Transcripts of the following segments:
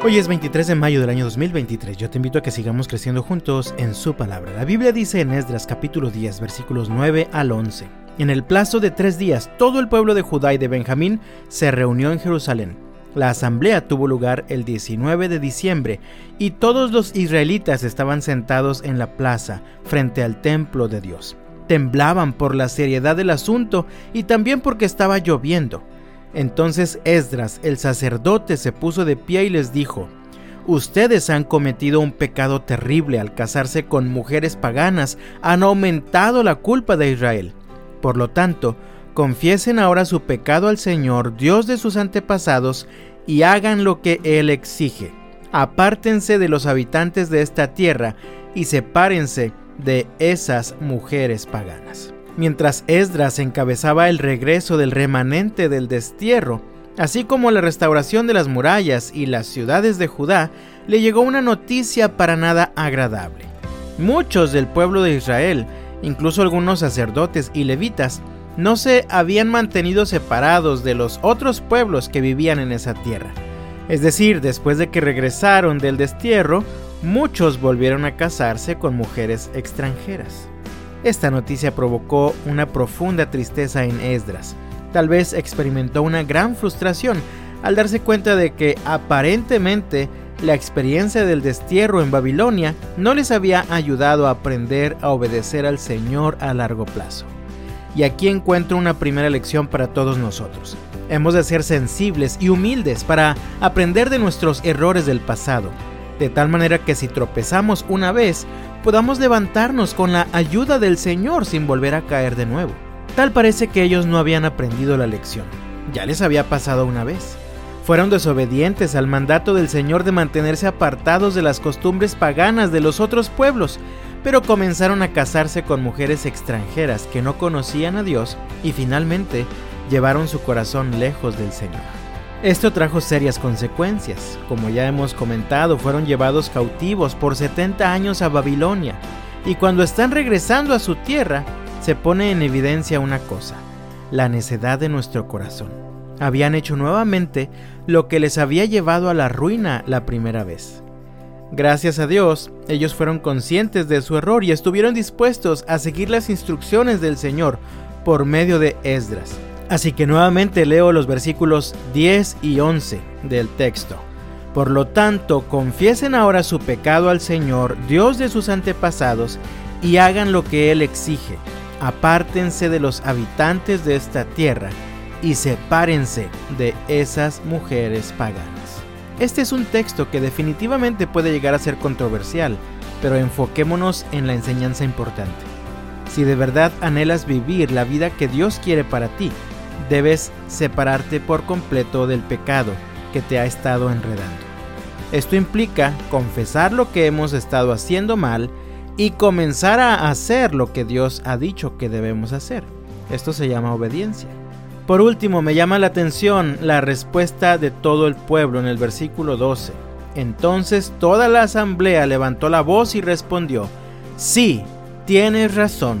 Hoy es 23 de mayo del año 2023. Yo te invito a que sigamos creciendo juntos en su palabra. La Biblia dice en Esdras capítulo 10 versículos 9 al 11. En el plazo de tres días, todo el pueblo de Judá y de Benjamín se reunió en Jerusalén. La asamblea tuvo lugar el 19 de diciembre y todos los israelitas estaban sentados en la plaza frente al templo de Dios. Temblaban por la seriedad del asunto y también porque estaba lloviendo. Entonces Esdras, el sacerdote, se puso de pie y les dijo, Ustedes han cometido un pecado terrible al casarse con mujeres paganas, han aumentado la culpa de Israel. Por lo tanto, confiesen ahora su pecado al Señor, Dios de sus antepasados, y hagan lo que Él exige. Apártense de los habitantes de esta tierra y sepárense de esas mujeres paganas mientras Esdras encabezaba el regreso del remanente del destierro, así como la restauración de las murallas y las ciudades de Judá, le llegó una noticia para nada agradable. Muchos del pueblo de Israel, incluso algunos sacerdotes y levitas, no se habían mantenido separados de los otros pueblos que vivían en esa tierra. Es decir, después de que regresaron del destierro, muchos volvieron a casarse con mujeres extranjeras. Esta noticia provocó una profunda tristeza en Esdras. Tal vez experimentó una gran frustración al darse cuenta de que aparentemente la experiencia del destierro en Babilonia no les había ayudado a aprender a obedecer al Señor a largo plazo. Y aquí encuentro una primera lección para todos nosotros. Hemos de ser sensibles y humildes para aprender de nuestros errores del pasado, de tal manera que si tropezamos una vez, podamos levantarnos con la ayuda del Señor sin volver a caer de nuevo. Tal parece que ellos no habían aprendido la lección. Ya les había pasado una vez. Fueron desobedientes al mandato del Señor de mantenerse apartados de las costumbres paganas de los otros pueblos, pero comenzaron a casarse con mujeres extranjeras que no conocían a Dios y finalmente llevaron su corazón lejos del Señor. Esto trajo serias consecuencias. Como ya hemos comentado, fueron llevados cautivos por 70 años a Babilonia, y cuando están regresando a su tierra, se pone en evidencia una cosa, la necedad de nuestro corazón. Habían hecho nuevamente lo que les había llevado a la ruina la primera vez. Gracias a Dios, ellos fueron conscientes de su error y estuvieron dispuestos a seguir las instrucciones del Señor por medio de Esdras. Así que nuevamente leo los versículos 10 y 11 del texto. Por lo tanto, confiesen ahora su pecado al Señor, Dios de sus antepasados, y hagan lo que Él exige. Apártense de los habitantes de esta tierra y sepárense de esas mujeres paganas. Este es un texto que definitivamente puede llegar a ser controversial, pero enfoquémonos en la enseñanza importante. Si de verdad anhelas vivir la vida que Dios quiere para ti, debes separarte por completo del pecado que te ha estado enredando. Esto implica confesar lo que hemos estado haciendo mal y comenzar a hacer lo que Dios ha dicho que debemos hacer. Esto se llama obediencia. Por último, me llama la atención la respuesta de todo el pueblo en el versículo 12. Entonces toda la asamblea levantó la voz y respondió, sí, tienes razón,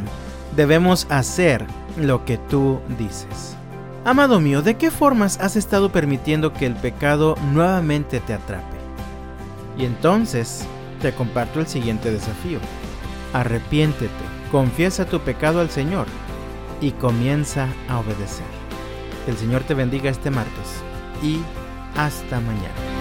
debemos hacer lo que tú dices. Amado mío, ¿de qué formas has estado permitiendo que el pecado nuevamente te atrape? Y entonces te comparto el siguiente desafío. Arrepiéntete, confiesa tu pecado al Señor y comienza a obedecer. Que el Señor te bendiga este martes y hasta mañana.